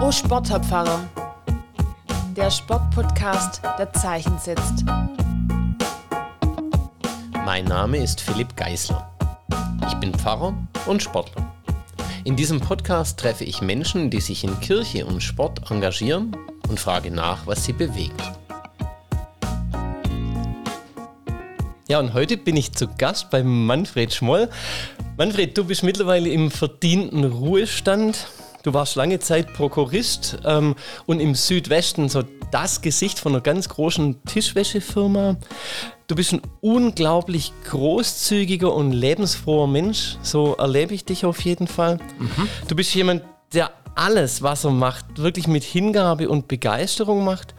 Oh Sportherpfarrer, der Sportpodcast, der Zeichen setzt. Mein Name ist Philipp Geisler. Ich bin Pfarrer und Sportler. In diesem Podcast treffe ich Menschen, die sich in Kirche und Sport engagieren und frage nach, was sie bewegt. Ja, und heute bin ich zu Gast bei Manfred Schmoll. Manfred, du bist mittlerweile im verdienten Ruhestand. Du warst lange Zeit Prokurist ähm, und im Südwesten so das Gesicht von einer ganz großen Tischwäschefirma. Du bist ein unglaublich großzügiger und lebensfroher Mensch. So erlebe ich dich auf jeden Fall. Mhm. Du bist jemand, der alles, was er macht, wirklich mit Hingabe und Begeisterung macht.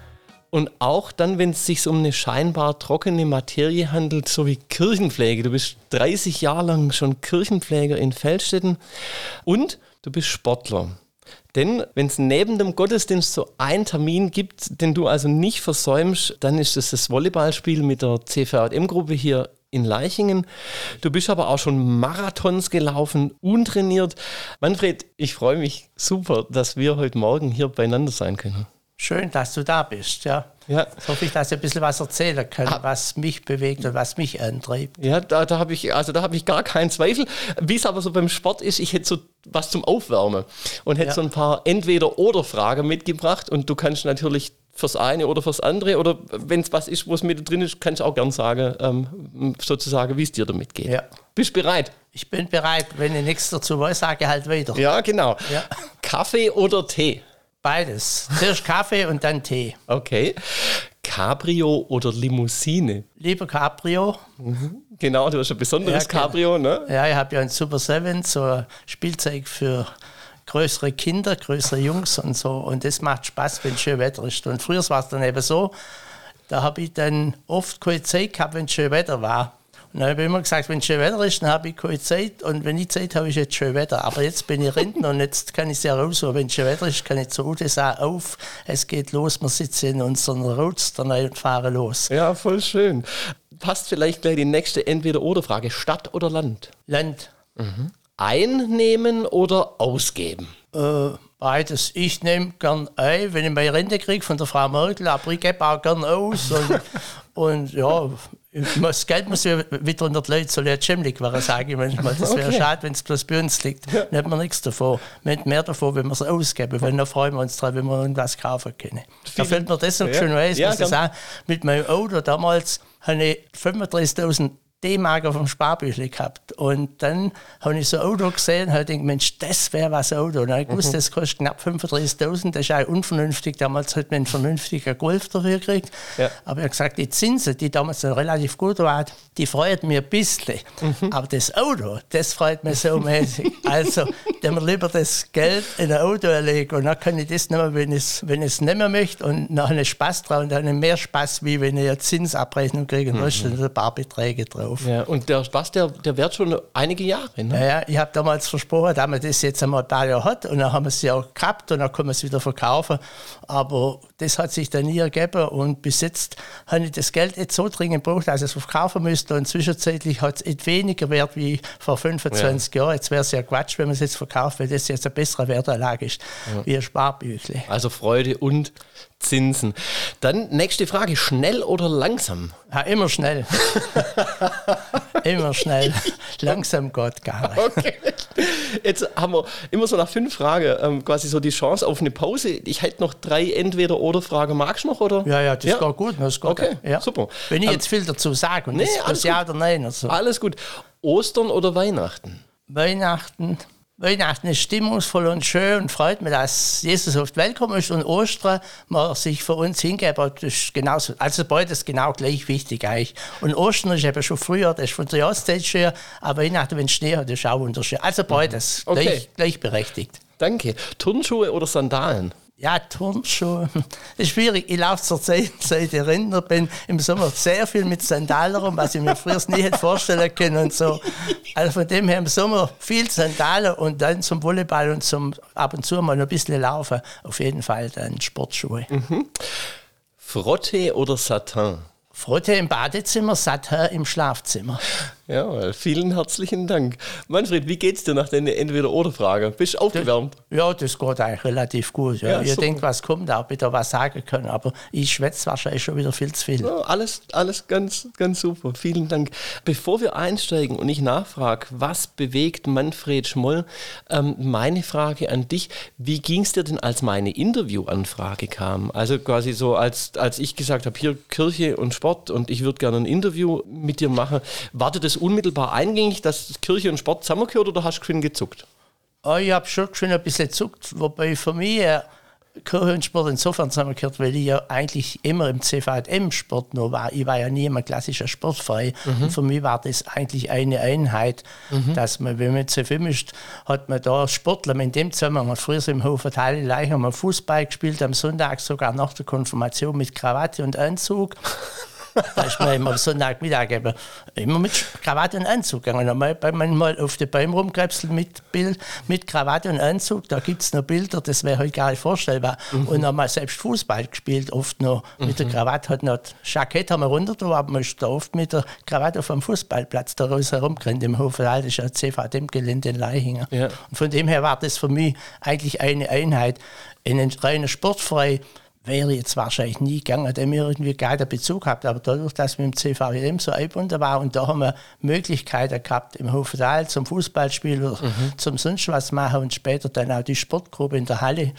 Und auch dann, wenn es sich um eine scheinbar trockene Materie handelt, so wie Kirchenpflege. Du bist 30 Jahre lang schon Kirchenpfleger in Feldstetten und du bist Sportler. Denn wenn es neben dem Gottesdienst so einen Termin gibt, den du also nicht versäumst, dann ist es das Volleyballspiel mit der CVM-Gruppe hier in Leichingen. Du bist aber auch schon Marathons gelaufen, untrainiert. Manfred, ich freue mich super, dass wir heute Morgen hier beieinander sein können. Schön, dass du da bist, ja. Ja. Ich hoffe ich, dass ich ein bisschen was erzählen kann, ah. was mich bewegt und was mich antreibt. Ja, da, da habe ich, also da ich gar keinen Zweifel. Wie es aber so beim Sport ist, ich hätte so was zum Aufwärmen und hätte ja. so ein paar Entweder-Oder-Fragen mitgebracht und du kannst natürlich fürs eine oder fürs andere oder wenn es was ist, wo es mit drin ist, kannst du auch gern sagen, ähm, sozusagen, wie es dir damit geht. Ja. Bist du bereit? Ich bin bereit. Wenn ich nichts dazu weiß, sage halt weiter. Ja, genau. Ja. Kaffee oder Tee? Beides. Zuerst Kaffee und dann Tee. Okay. Cabrio oder Limousine? Lieber Cabrio. Mhm. Genau, du hast ein besonderes ja, Cabrio, ne? Ja, ich habe ja ein Super 7, so ein Spielzeug für größere Kinder, größere Jungs und so. Und das macht Spaß, wenn schön Wetter ist. Und früher war es dann eben so, da habe ich dann oft keine Zeit gehabt, wenn schön Wetter war. Und dann habe ich immer gesagt, wenn schön Wetter ist, dann habe ich keine Zeit. Und wenn ich Zeit habe, ist jetzt schön Wetter. Aber jetzt bin ich Rentner und jetzt kann ich sehr raus. Und wenn schön Wetter ist, kann ich zur Ute sagen, auf, es geht los, wir sitzen in unserem Roadster und fahren los. Ja, voll schön. Passt vielleicht gleich die nächste Entweder-Oder-Frage. Stadt oder Land? Land. Mhm. Einnehmen oder ausgeben? Äh, beides. Ich nehme gern ein, wenn ich meine Rente kriege von der Frau Merkel, aber ich gebe auch gern aus. Und, und ja, das Geld muss ja wieder unter die Leute so schimmelig werden, sage ich manchmal. Das wäre okay. schade, wenn es bloß bei uns liegt. Ja. Dann hat man nichts davon. Wir haben mehr davon, wenn wir es ausgeben, weil dann freuen wir uns drauf, wenn wir irgendwas kaufen können. Da fällt mir das noch ja. schön ein, ja, muss ich sagen, mit meinem Auto damals habe ich 35.000 D-Mark auf dem Sparbüchlein gehabt. Und dann habe ich so ein Auto gesehen und habe gedacht, Mensch, das wäre was Auto. Und dann habe ich mhm. das kostet knapp 35.000. Das ist auch unvernünftig. Damals hat man einen vernünftigen Golf dafür gekriegt. Ja. Aber ich habe gesagt, die Zinsen, die damals noch relativ gut waren, die freuen mir ein bisschen. Mhm. Aber das Auto, das freut mich so mäßig. also, dann wir lieber das Geld in ein Auto legen und dann kann ich das mehr, wenn ich es wenn nicht mehr möchte und noch einen Spaß drauf und dann habe ich mehr Spaß, wie wenn ich eine Zinsabrechnung kriege. Mhm. Da sind ein paar Beträge drauf auf. Ja, und der Spaß, der, der währt schon einige Jahre. Ne? Ja, ich habe damals versprochen, dass man das jetzt einmal ein paar Jahre hat und dann haben wir es ja auch gehabt und dann können wir es wieder verkaufen. Aber das hat sich dann nie ergeben und bis jetzt habe ich das Geld jetzt so dringend gebraucht, dass ich es verkaufen müsste und zwischenzeitlich hat es weniger Wert wie vor 25 ja. Jahren. Jetzt wäre es ja Quatsch, wenn man es jetzt verkauft, weil das jetzt eine bessere Wertanlage ist ja. wie ein Sparbüchle. Also Freude und Zinsen. Dann nächste Frage, schnell oder langsam? Ja, immer schnell. immer schnell. Langsam Gott gar nicht. Okay. Jetzt haben wir immer so nach fünf Fragen ähm, quasi so die Chance auf eine Pause. Ich hätte noch drei Entweder-Oder-Fragen. Magst du noch? Oder? Ja, ja, das ja. geht gut. Das geht okay, ja. super. Wenn ich ähm, jetzt viel dazu sage und nee, das, ja oder nein. Also. Alles gut. Ostern oder Weihnachten? Weihnachten. Weihnachten ist stimmungsvoll und schön und freut mich, dass Jesus auf die Welt gekommen ist und Ostern man sich für uns hingeht. Das ist genauso, also beides genau gleich wichtig eigentlich. Und Ostern ist eben schon früher, das ist von der Jahreszeit schön, aber Weihnachten, wenn es Schnee hat, ist auch wunderschön. Also beides, okay. gleich, gleichberechtigt. Danke. Turnschuhe oder Sandalen? Ja, Turnschuhe. Das ist schwierig. Ich laufe zur Zeit, seit ich Rinder bin, im Sommer sehr viel mit Sandalen rum, was ich mir früher nie hätte vorstellen können und so. Also von dem her im Sommer viel Sandalen und dann zum Volleyball und zum ab und zu mal noch ein bisschen laufen. Auf jeden Fall dann Sportschuhe. Mhm. Frotte oder Satin? Frotte im Badezimmer, Satin im Schlafzimmer. Ja, vielen herzlichen Dank. Manfred, wie geht's dir nach deiner Entweder-Oder-Frage? Bist du aufgewärmt? Ja, das geht eigentlich relativ gut. Ja. Ja, Ihr super. denkt, was kommt, auch bitte was sagen können, aber ich schwätze wahrscheinlich schon wieder viel zu viel. Ja, alles, alles ganz, ganz super. Vielen Dank. Bevor wir einsteigen und ich nachfrage, was bewegt Manfred Schmoll, ähm, meine Frage an dich, wie ging es dir denn, als meine Interviewanfrage kam? Also quasi so, als, als ich gesagt habe, hier Kirche und Sport und ich würde gerne ein Interview mit dir machen, war dir das unmittelbar eingängig, dass Kirche und Sport zusammengehört oder hast du schon gezuckt? Oh, ich habe schon schon ein bisschen zuckt, wobei für mich äh, Kirche und Sport insofern zusammengehört, weil ich ja eigentlich immer im CVM-Sport nur war. Ich war ja nie immer klassischer Sportverein. Und für mich war das eigentlich eine Einheit, dass man, wenn man CFM ist, hat man da Sportler in dem Zusammenhang, früher im Hofer Teil gleich haben wir Fußball gespielt, am Sonntag sogar nach der Konfirmation mit Krawatte und Anzug. Da ist man immer am Sonntagmittag eben immer mit Krawatte und Anzug gegangen. Einmal manchmal auf den Bäumen rumkrebseln mit, Bild, mit Krawatte und Anzug. Da gibt es noch Bilder, das wäre heute gar nicht vorstellbar. Und dann mal selbst Fußball gespielt, oft noch mit der Krawatte. Hat noch das Jackett haben wir runter, aber man ist da oft mit der Krawatte auf dem Fußballplatz da raus herumgerannt im Hof. Das ist ja CVD-Gelände in Leihinger. Ja. Und von dem her war das für mich eigentlich eine Einheit. In einen reinen Sportfrei wäre jetzt wahrscheinlich nie gegangen, der mir irgendwie gar keinen Bezug gehabt. Aber dadurch, dass wir im CVM so eingebunden war und da haben wir Möglichkeiten gehabt, im Hofdal zum Fußballspiel oder zum sonst was machen und später dann auch die Sportgruppe in der Halle,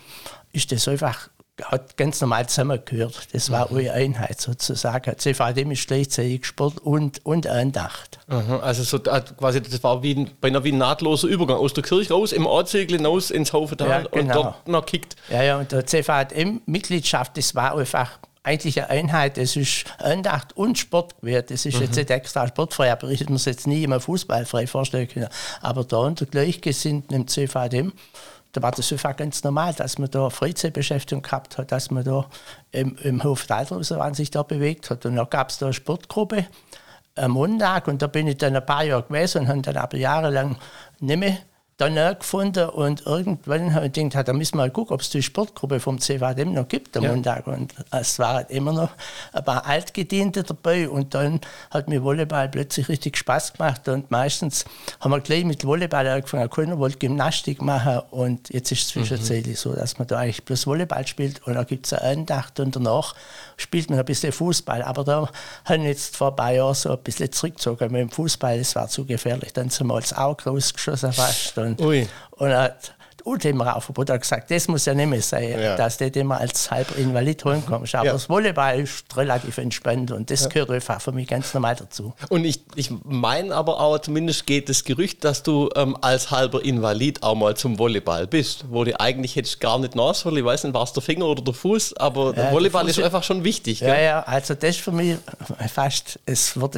ist das einfach hat ganz normal zusammengehört. Das war eine Einheit sozusagen. CVM ist gleichzeitig Sport und, und Andacht. Aha, also so äh, quasi, das war wie ein, beinahe wie ein nahtloser Übergang aus der Kirche raus, im Ortszirkel hinaus ins Haufental Ja, und genau. dort noch kickt. Ja, ja, und der CVM-Mitgliedschaft, das war einfach eigentlich eine Einheit. Das ist Andacht und Sport gewesen. Das ist jetzt nicht extra sportfrei, aber ich hätte mir es jetzt nie immer fußballfrei vorstellen können. Aber da unter Gleichgesinnten im CVM, da war das einfach ganz normal, dass man da Freizeitbeschäftigung gehabt hat, dass man da im, im Hof Daldrausen sich da bewegt hat. Und dann gab es da eine Sportgruppe am Montag und da bin ich dann ein paar Jahre gewesen und habe dann aber jahrelang nicht mehr dann gefunden und irgendwann habe ich gedacht, da müssen wir mal gucken, ob es die Sportgruppe vom CVDM noch gibt am Ja. Montag. Und es waren immer noch ein paar Altgediente dabei und dann hat mir Volleyball plötzlich richtig Spaß gemacht und meistens haben wir gleich mit Volleyball angefangen, keiner wollte Gymnastik machen und jetzt ist es zwischenzeitlich so, dass man da eigentlich bloß Volleyball spielt und dann gibt es eine Andacht und danach spielt man ein bisschen Fußball, aber da habe ich jetzt vor ein paar Jahren so ein bisschen zurückgezogen mit dem Fußball, das war zu gefährlich, dann sind wir als Auge rausgeschossen fast und, Ui. und hat Ultima Raufverbot hat gesagt, das muss ja nicht mehr sein, Ja. dass du immer als halber Invalid holen kommst. Aber Ja. das Volleyball ist relativ entspannt und das gehört einfach für mich ganz normal dazu. Und ich, ich meine aber auch, zumindest geht das Gerücht, dass du ähm, als halber Invalid auch mal zum Volleyball bist, wo du eigentlich jetzt gar nicht nach soll. Ich weiß nicht, war es der Finger oder der Fuß, aber der der Volleyball Fuß ist einfach schon wichtig. Ja, gell? ja, also das ist für mich fast, es wird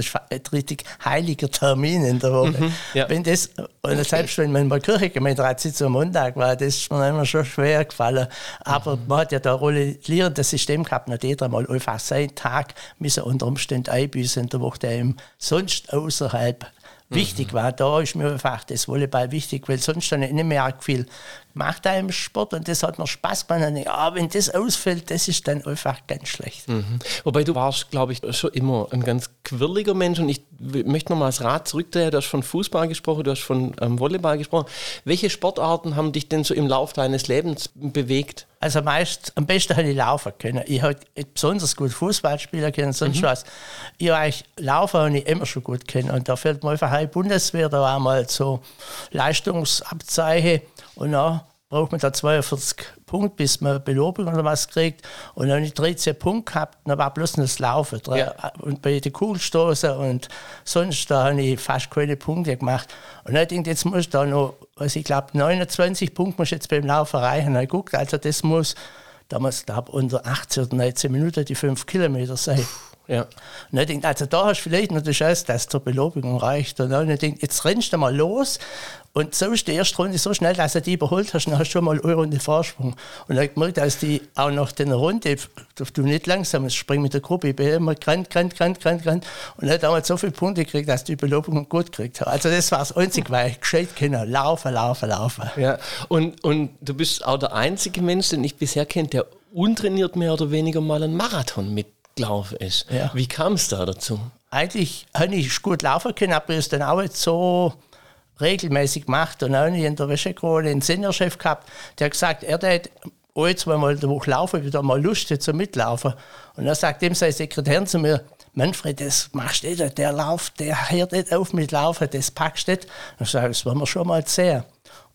richtig heiliger Termin in der Woche. Mhm, ja. Wenn das, und selbst wenn man in der Kirche gemeint hat, Sitzung am Montag war, das ist mir immer schon schwer gefallen. Aber Mhm. man hat ja da rollierendes System gehabt, hat jeder mal einfach seinen Tag müssen unter Umständen einbüßen in der Woche, der ihm sonst außerhalb wichtig war. Da ist mir einfach das Volleyball wichtig, weil sonst ich nicht mehr arg viel gemacht im Sport und das hat mir Spaß gemacht. Und ah, wenn das ausfällt, das ist dann einfach ganz schlecht. Wobei du warst, glaube ich, schon immer ein ganz quirliger Mensch und ich möchte nochmal das Rad zurückdrehen. Du hast von Fußball gesprochen, du hast von ähm, Volleyball gesprochen. Welche Sportarten haben dich denn so im Laufe deines Lebens bewegt? Also meist, am besten hätte ich laufen können. Ich habe besonders gut Fußball spielen können, sonst was. Ich habe eigentlich laufen habe ich immer schon gut können. Und da fällt mir einfach ein Bundeswehr, da war mal so Leistungsabzeichen und dann braucht man da 42 Punkte, bis man Belobung oder was kriegt. Und dann habe ich 13 Punkte gehabt, dann war bloß das Laufen. Ja. Und bei den Kugelstoßen und sonst, da habe ich fast keine Punkte gemacht. Und dann denke ich, jetzt muss da noch, also ich glaube, 29 Punkte muss ich jetzt beim Laufen erreichen. Und dann geguckt, also das muss damals, glaube unter 18 oder 19 Minuten die 5 Kilometer sein. Ja. Und dann denke ich, also da hast du vielleicht noch die Chance, dass es zur Belobigung reicht. Und dann denke ich, jetzt rennst du mal los und so ist die erste Runde so schnell, dass du die überholt hast, dann hast du schon mal eine Runde Vorsprung. Und dann ich gemerkt, dass die auch nach der Runde, du nicht langsam, ich mit der Gruppe, ich bin immer gerannt, gerannt, gerannt, gerannt, gerannt. Und hat damals so viele Punkte gekriegt, dass die Belobigung gut gekriegt habe. Also das war das Einzige, weil ich gescheit kenne, laufen, laufen, laufen. Ja, und, und du bist auch der einzige Mensch, den ich bisher kenne, der untrainiert mehr oder weniger mal einen Marathon gelaufen ist. Ja. Wie kam es da dazu? Eigentlich habe ich gut laufen können, aber ich es dann auch nicht so regelmäßig gemacht. Und auch nicht in der Wäschekrone einen Seniorchef gehabt, der hat gesagt, er hätte ein, zweimal in der Woche laufen, wieder mal Lust zum Mitlaufen. Und dann sagt ihm sein Sekretär zu mir, Manfred, das machst du nicht, der läuft, der hört nicht auf mit Laufen, das packst du nicht. Und ich sage, das wollen wir schon mal sehen.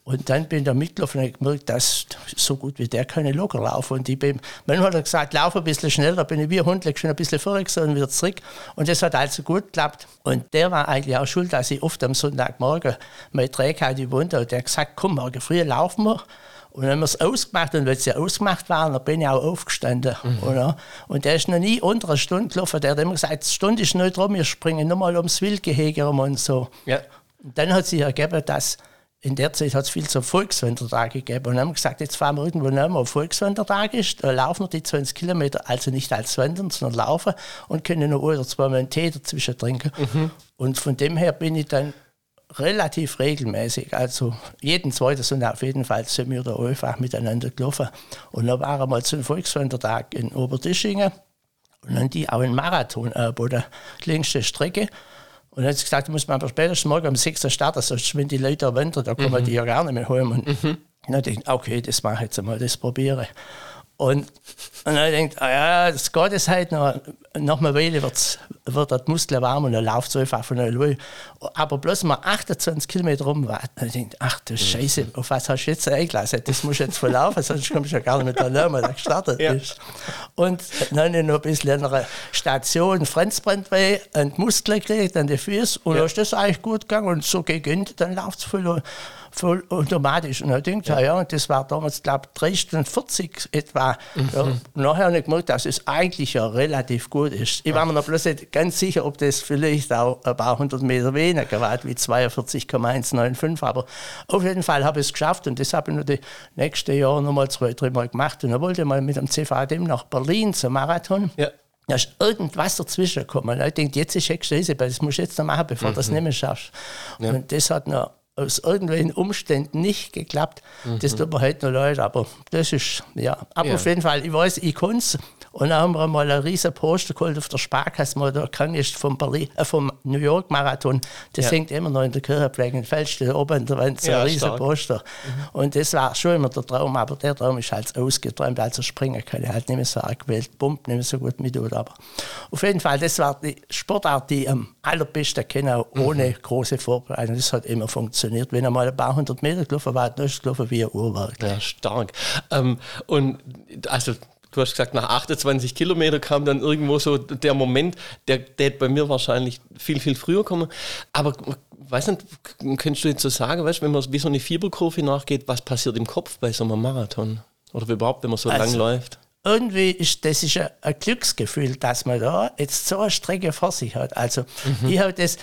Und dann bin ich da mitgelaufen und habe gemerkt, dass so gut wie der ich locker laufen. Und ich bin, manchmal hat er gesagt, lauf ein bisschen schneller, bin ich wie ein Hund, schon ein bisschen vorwärts und wieder zurück. Und das hat also gut geklappt. Und der war eigentlich auch schuld, dass ich oft am Sonntagmorgen meine Trägheit überwunden und der hat gesagt, komm, morgen früh laufen wir. Und dann haben wir es ausgemacht und weil sie ausgemacht waren, dann bin ich auch aufgestanden. Mhm. Oder? Und der ist noch nie unter einer Stunde gelaufen. Der hat immer gesagt, die Stunde ist nicht rum, wir springen nur mal ums Wildgehege rum und so. Ja. Und dann hat sich ergeben, dass in der Zeit hat es viel zu Volkswandertage gegeben. Und dann haben wir gesagt, jetzt fahren wir irgendwo hin, wo Volkswandertag ist, da laufen wir die 20 Kilometer, also nicht als Wandern, sondern laufen und können noch oder zweimal einen Tee dazwischen trinken. Mhm. Und von dem her bin ich dann relativ regelmäßig, also jeden zweiten Sonntag auf jeden Fall sind wir da einfach miteinander gelaufen. Und dann war einmal zum Volkswandertag in Obertischingen und dann die auch einen Marathon angeboten, die längste Strecke. Und dann hat sie gesagt, muss man aber spätestens morgen um 6 Uhr starten, sonst wenn die Leute wandern, da kommen mhm. die ja gar nicht mehr heim. Und mhm. dann dachte ich, okay, das mache ich jetzt einmal, das probiere. Und, und dann denkt, ah ja, das geht es halt noch, nach einer Weile wird's, wird das Muskel warm und dann läuft es einfach von allein. Aber bloß mal 28 Kilometer rum dann denkt, ach du Scheiße, auf was hast du jetzt eingelassen? Das muss jetzt verlaufen, sonst kommst du ja gar nicht mit der Lärme, da gestartet ja. ist. Und dann noch ein bisschen in einer Station Franzbrandweh und Muskeln gekriegt an die Füße und ja. dann ist das eigentlich gut gegangen und so gegen dann läuft es voll voll automatisch. Und ich denkt, ja. ja, und das war damals, glaube ich, 3 Stunden 40 etwa. Mhm. Ja, nachher habe ich gemerkt, dass es eigentlich ja relativ gut ist. Ich war mir noch bloß nicht ganz sicher, ob das vielleicht auch ein paar hundert Meter weniger war, wie 42,195. Aber auf jeden Fall habe ich es geschafft und das habe ich noch die nächsten Jahre nochmal zwei, dreimal gemacht. Und dann wollte ich mal mit dem CVDM nach Berlin zum Marathon. Ja. Da ist irgendwas dazwischen gekommen. Ich denke, jetzt ist es das musst du jetzt noch machen, bevor mhm. du das nicht mehr schaffst. Ja. Und das hat noch aus irgendwelchen Umständen nicht geklappt. Mhm. Das tut mir heute noch leid, aber das ist, ja. Aber ja. auf jeden Fall, ich weiß, ich konnte es. Und dann haben wir mal ein riesen Poster geholt auf der Sparkasse, wo der krank ist vom, Berlin, äh, vom New York Marathon. Das ja. hängt immer noch in der Kirche, Feld steht oben in der Wand so ja, ein riesen Poster. Mhm. Und das war schon immer der Traum, aber der Traum ist halt ausgeträumt. Also springen kann ich halt nicht mehr so gewählt, pumpt nicht mehr so gut mit. Aber auf jeden Fall, das war die Sportart, die ich am allerbesten kenne, ohne mhm. große Vorbereitung. Das hat immer funktioniert. Wenn er mal ein paar hundert Meter gelaufen war, dann ist es gelaufen wie ein Uhrwerk. Ja, stark. Ähm, und also du hast gesagt, nach 28 Kilometern kam dann irgendwo so der Moment, der, der bei mir wahrscheinlich viel, viel früher kommen. Aber weiß nicht, könntest du jetzt so sagen, weißt, wenn man wie so eine Fieberkurve nachgeht, was passiert im Kopf bei so einem Marathon? Oder überhaupt, wenn man so also, lang läuft? Irgendwie ist das ist ein, ein, Glücksgefühl, dass man da jetzt so eine Strecke vor sich hat. Also mhm. ich habe das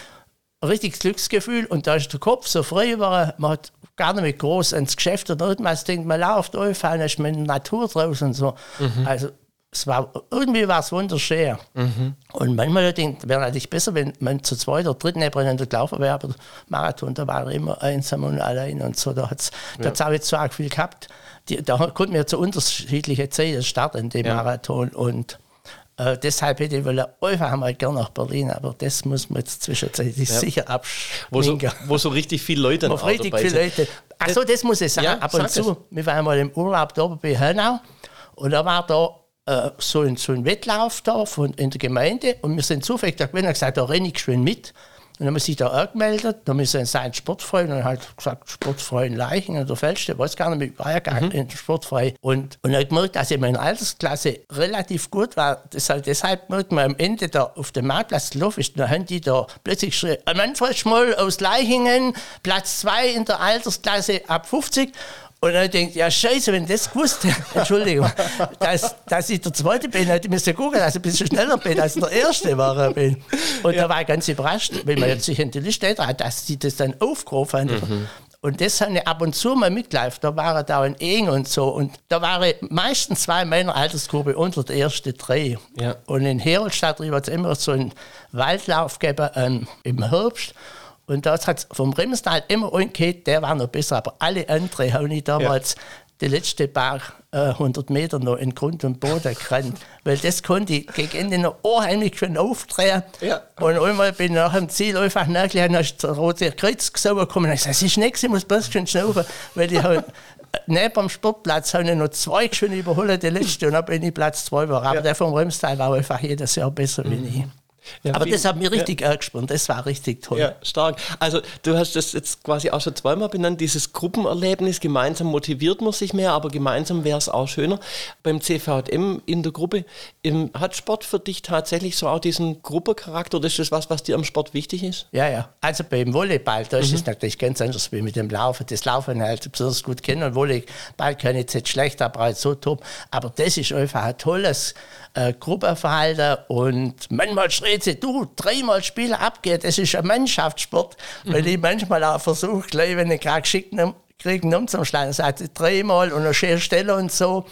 richtiges Glücksgefühl und da ist der Kopf so frei war, man hat gar nicht mehr groß ins Geschäft oder irgendwas denkt, man läuft einfach, ist mit der Natur draußen und so. Mhm. Also es war, irgendwie war es wunderschön. Mhm. Und manchmal denkt wäre natürlich besser, wenn man zu zweit oder dritt nebeneinander gelaufen wäre, aber Marathon, da war er immer einsam und allein und so. Da hat es ja. auch jetzt so viel gehabt. Die, da konnten wir zu unterschiedlichen Zeiten starten, dem ja. Marathon. Und äh, deshalb hätte ich wollen, einfach einmal gerne nach Berlin, aber das muss man jetzt zwischenzeitlich ja. sicher abschminken. Wo so, wo so richtig viele Leute wo richtig viele Leute. Achso, das muss ich sagen. Ja, Ab und zu. Es. Wir waren einmal im Urlaub da bei Hönau und da war da äh, so, ein, so ein Wettlauf da von, in der Gemeinde und wir sind zufällig da gewesen und gesagt, da renne ich schön mit. Und dann haben wir sich da angemeldet, dann haben wir sind sein Sportfreund und halt gesagt, Sportfrei in Leichen oder Feldste, weiß gar nicht mehr, war ja gar mhm. nicht sportfrei. Und, und habe gemerkt, dass ich in meiner Altersklasse relativ gut war. Das halt deshalb merkt man am Ende da auf dem Marktplatz gelaufen ist, dann haben die da plötzlich geschrien, Manfred Schmoll aus Leichingen, Platz 2 in der Altersklasse ab 50. Und dann denkt, ja, scheiße, wenn ich das gewusst hätte, Entschuldigung, dass, dass ich der Zweite bin, hätte ich müssen gucken, dass ich ein bisschen schneller bin, als der Erste war. Bin. Und ja. da war ich ganz überrascht, wenn man jetzt sich in die Liste hat, dass sie das dann aufgerufen haben. Mhm. Und das habe ich ab und zu mal mitgelaufen. Da waren da ein Eng und so. Und da waren meistens zwei meiner Altersgruppe unter der ersten drei. Ja. Und in Heroldstadt hat es immer so einen Waldlauf gegeben ähm, im Herbst. Und das hat vom Rimmstal immer einen der war noch besser, aber alle anderen habe ich damals ja. die letzten paar äh, 100 Meter noch in Grund und Boden gerannt, weil das konnte ich gegen Ende noch unheimlich schön aufdrehen. Ja. Und einmal bin ich nach dem Ziel einfach nachgeladen, dann ist der Rote Kreuz gekommen und ich gesagt, es ist nichts, ich muss bloß schön schnaufen, weil ich halt neben dem Sportplatz habe ich noch zwei schön überholt, die letzte, und dann bin ich Platz zwei war. Aber Ja. der vom Remstein war einfach jedes Jahr besser wie ich. Ja, Aber das hat mich richtig angespannt, das war richtig toll. Ja, stark. Also du hast das jetzt quasi auch schon zweimal benannt, dieses Gruppenerlebnis. Gemeinsam motiviert man sich mehr, aber gemeinsam wäre es auch schöner. Beim CVM in der Gruppe, ähm, hat Sport für dich tatsächlich so auch diesen Gruppencharakter oder ist das was, was dir am Sport wichtig ist? Ja, ja. Also beim Volleyball, da ist es natürlich ganz anders wie mit dem Laufen. Das Laufen halt besonders gut kennen. Und Volleyball kann ich jetzt nicht schlecht, aber halt so top. Aber das ist einfach ein tolles äh, Gruppenverhalten. Und manchmal schreit sie, du, dreimal Spiele abgeht. Das ist ein Mannschaftssport. Weil ich manchmal auch versuche, gleich, wenn ich gerade geschickt nehme, kriegen. Das heißt dreimal und eine schöne Stelle und so.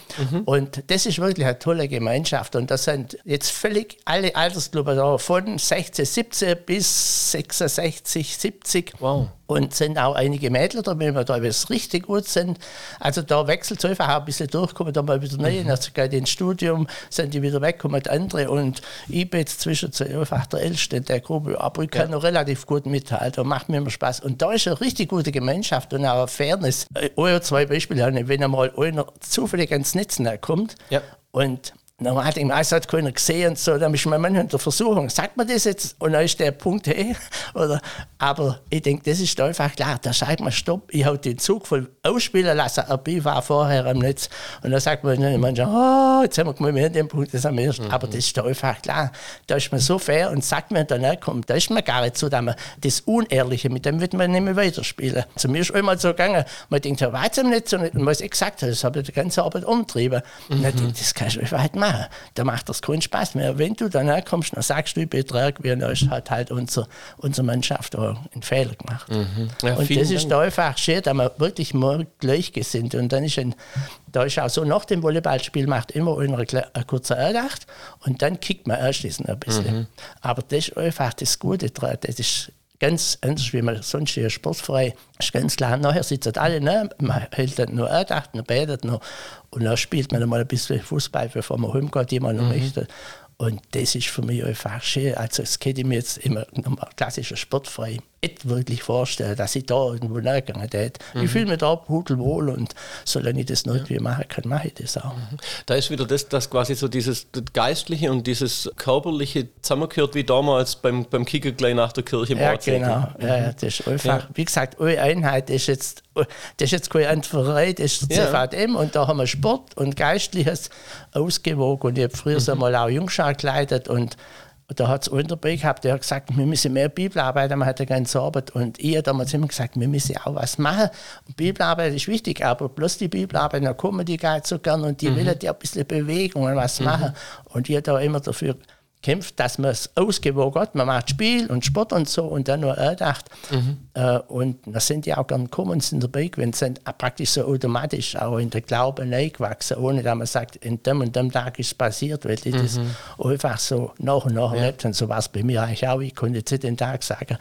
Und das ist wirklich eine tolle Gemeinschaft. Und das sind jetzt völlig alle Altersgruppen da, von 16, 17 bis 66, 70. Wow. Und sind auch einige Mädels da, wenn wir da jetzt richtig gut sind. Also da wechselt es einfach auch ein bisschen durch, kommen da mal wieder neue, also gerade ins Studium sind die wieder weg, kommen andere. Und ich bin jetzt zwischen einfach der Älteste in der Gruppe, aber ich kann noch relativ gut mithalten und macht mir immer Spaß. Und da ist eine richtig gute Gemeinschaft und auch eine Fairness. Äh, Euer zwei Beispiele, wenn einmal einer zufällig ans Netz kommt Ja. und Normal hat ich es hat keiner gesehen und so, dann ist man manchmal in der Versuchung, sagt man das jetzt. Und dann ist der Punkt hey, oder? Aber ich denke, das ist einfach klar, da sagt man Stopp, ich habe den Zug voll ausspielen lassen, aber ich war vorher am Netz. Und dann sagt man, ne, manchmal, oh, jetzt haben wir gemeint, wir haben den Punkt, das haben wir erst, aber das ist einfach klar, da ist man so fair und sagt mir dann, kommt, da ist man gar nicht so, dass man das Unehrliche, mit dem wird man nicht mehr weiterspielen. Zu mir ist einmal so gegangen, man denkt, ja, war jetzt am Netz und was ich gesagt habe, das habe ich die ganze Arbeit umgetrieben und dann denke ich, das kannst du einfach nicht machen, da macht das keinen Spaß mehr. Wenn du dann kommst, dann sagst du, ich betrag, wie dann ist halt halt unser, unsere Mannschaft auch einen Fehler gemacht. Ja, und das ist Dank. da einfach schön, dass wir wirklich mal gleichgesinnt und dann ist ein, da ist auch so, nach dem Volleyballspiel macht immer einer eine kurze Andacht und dann kickt man anschließend ein bisschen. Mhm. Aber das ist einfach das Gute daran, das ist ganz anders, wie man sonst hier sportfrei ist ganz klar. Nachher sitzen alle, ne? man hält dann nur Andacht, man betet noch und dann spielt man mal ein bisschen Fußball, bevor man heimgeht, jemand noch möchte. Und das ist für mich einfach schön. Also, das könnte ich mir jetzt immer nochmal klassischer Sportfrei nicht wirklich vorstellen, dass ich da irgendwo nachgegangen hätte. Ich fühle mich da pudelwohl und solange ich das noch irgendwie machen kann, mache ich das auch. Da ist wieder das, dass quasi so dieses Geistliche und dieses Körperliche zusammengehört, wie damals beim, beim Kicker gleich nach der Kirche im Ja, genau. Ja, ja, das ist einfach, wie gesagt, eine Einheit ist jetzt, das ist jetzt keine Entferei, das ist Ja. CVM und da haben wir Sport und Geistliches ausgewogen und ich habe früher so mal auch Jungschar geleitet und da hat es einen dabei gehabt, der hat gesagt, wir müssen mehr Bibelarbeit, man hat eine ganze Arbeit und ich habe damals immer gesagt, wir müssen auch was machen. Und Bibelarbeit ist wichtig, aber bloß die Bibelarbeit, da kommen die gar nicht so gern und die wollen ja ein bisschen Bewegung und was machen. Und ich habe da immer dafür kämpft, dass man es ausgewogen hat. Man macht Spiel und Sport und so und dann nur erdacht. Äh, und da sind die auch gern gekommen und sind dabei gewesen, sind praktisch so automatisch auch in der Glaube gewachsen, ohne dass man sagt, in dem und dem Tag ist es passiert, weil die das einfach so nach und nach erlebt haben. So war es bei mir eigentlich auch. Ich konnte jetzt nicht den Tag sagen,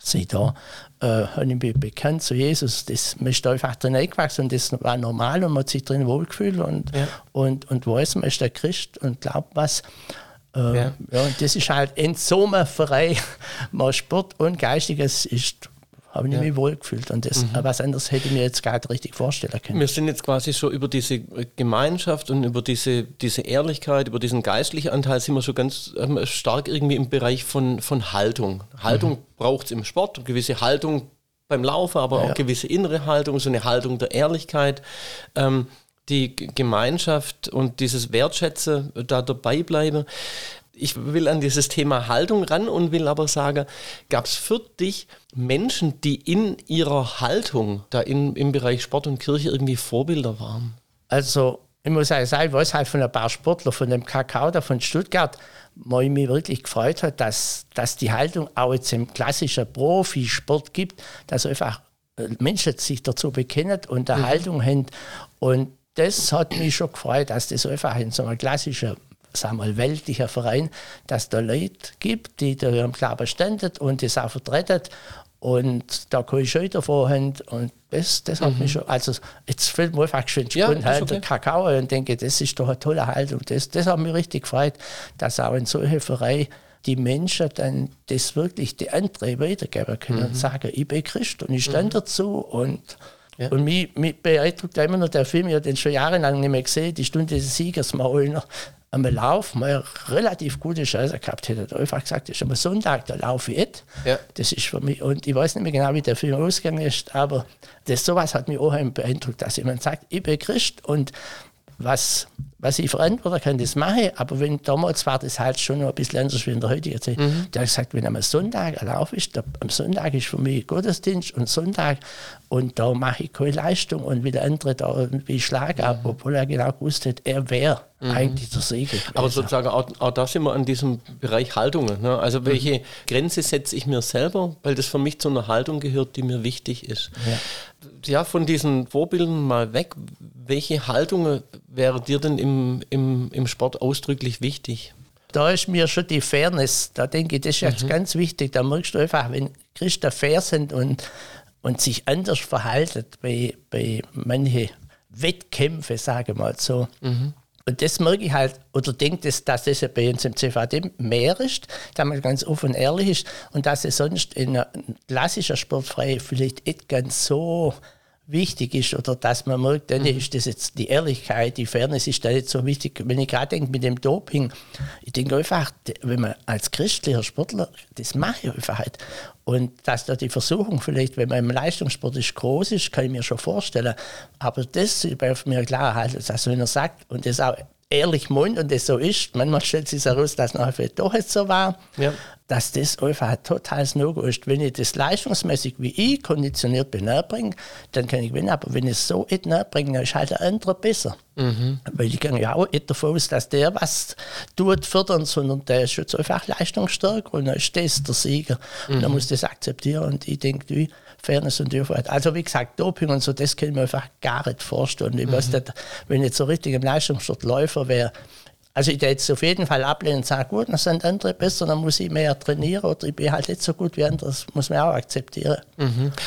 sieh da, äh, habe ich mich bekannt zu Jesus. Das man ist einfach drin eingewachsen und das war normal und man hat sich drin wohlgefühlt und, und, und weiß, man ist der Christ und glaubt was. Äh, Ja. ja. und das ist halt in so einem Verein, mal Sport und Geistiges ist, habe ich mich wohl gefühlt. Und das, was anderes hätte ich mir jetzt gar nicht richtig vorstellen können. Wir sind jetzt quasi schon über diese Gemeinschaft und über diese, diese Ehrlichkeit, über diesen geistlichen Anteil sind wir schon ganz ähm, stark irgendwie im Bereich von, von Haltung. Haltung braucht es im Sport, eine gewisse Haltung beim Laufen, aber auch Ja. gewisse innere Haltung, so eine Haltung der Ehrlichkeit. Ähm, die Gemeinschaft und dieses Wertschätzen da dabei bleiben. Ich will an dieses Thema Haltung ran und will aber sagen, gab es für dich Menschen, die in ihrer Haltung da in, im Bereich Sport und Kirche irgendwie Vorbilder waren? Also, ich muss auch sagen, ich weiß halt von ein paar Sportler, von dem Kakao da von Stuttgart, wo ich mich wirklich gefreut hat, dass, dass die Haltung auch jetzt im klassischen Profisport gibt, dass einfach äh, Menschen sich dazu bekennen und eine Haltung haben. Und das hat mich schon gefreut, dass das einfach in so einem klassischen sagen wir, mal, weltlicher Verein, dass da Leute gibt, die da im Glauben standen und das auch vertreten Und da kann ich schon davon haben. Und das, das hat mich schon, also jetzt fällt mir einfach schön Ja, spontan ist okay. Kakao und denke, das ist doch eine tolle Haltung. Das, das hat mich richtig gefreut, dass auch in solcher Pfarrei die Menschen dann das wirklich die andere weitergeben können und sagen, ich bin Christ und ich stehe dazu und Ja. und mich, mich beeindruckt immer noch der Film, ich habe den schon jahrelang nicht mehr gesehen, die Stunde des Siegers mal noch am Lauf, mal relativ gute Chance gehabt hätte. Er hat einfach gesagt, das ist am Sonntag, da laufe ich jetzt. Ja. Das ist für mich, und ich weiß nicht mehr genau, wie der Film ausgegangen ist, aber das sowas hat mich auch beeindruckt, dass jemand sagt, ich bin Christ und was, was ich verantworten kann, das mache ich. Aber wenn damals war das halt schon noch ein bisschen anders wie in der heutigen Zeit. Der hat gesagt, wenn am Sonntag ein Lauf ist, da, am Sonntag ist für mich Gottesdienst und Sonntag und da mache ich keine Leistung und wie der andere da irgendwie schlage, ab, obwohl er genau gewusst hat, er wäre eigentlich der Sieger. Aber sozusagen auch, auch da sind wir an diesem Bereich Haltungen. Ne? Also welche Grenze setze ich mir selber, weil das für mich zu einer Haltung gehört, die mir wichtig ist. Ja, von diesen Vorbildern mal weg. Welche Haltungen wäre dir denn im, im, im Sport ausdrücklich wichtig? da ist mir schon die Fairness, da denke ich, das ist jetzt ganz wichtig. Da merkst du einfach, wenn Christen fair sind und, und sich anders verhalten bei, bei manchen Wettkämpfen, sage ich mal so. Und das merke ich halt, oder denke, dass, dass das ja bei uns im CVD mehr ist, dass man ganz offen und ehrlich ist und dass es sonst in einer klassischen Sportfreie vielleicht nicht ganz so wichtig ist oder dass man merkt, dann ist das jetzt die Ehrlichkeit, die Fairness ist da nicht so wichtig. Wenn ich gerade denke mit dem Doping, ich denke einfach, wenn man als christlicher Sportler, das mache ich einfach halt. Und dass da die Versuchung vielleicht, wenn man im Leistungssport ist, groß ist, kann ich mir schon vorstellen. Aber das ist bei mir klar, halt, dass wenn er sagt und das auch ehrlich meint und das so ist, manchmal stellt sich heraus, dass nachher doch jetzt so war, Ja. dass das einfach ein totales No-Go ist. Wenn ich das leistungsmäßig wie ich konditioniert bin, bringe, dann kann ich gewinnen. Aber wenn ich es so nicht bringe, dann ist halt der andere besser. Weil ich gehe ja auch nicht davon aus, dass der was tut, fördern, sondern der ist jetzt einfach leistungsstärker und dann ist das der Sieger. Und dann muss das akzeptieren und ich denke, wie Fairness und Offenheit. Also wie gesagt, Doping und so, das kann ich mir einfach gar nicht vorstellen. Ich weiß nicht, wenn ich jetzt so richtig im Leistungssport Läufer wäre, also ich würde jetzt auf jeden Fall ablehnen und sagen, gut, dann sind andere besser, dann muss ich mehr trainieren oder ich bin halt nicht so gut wie andere, das muss man auch akzeptieren.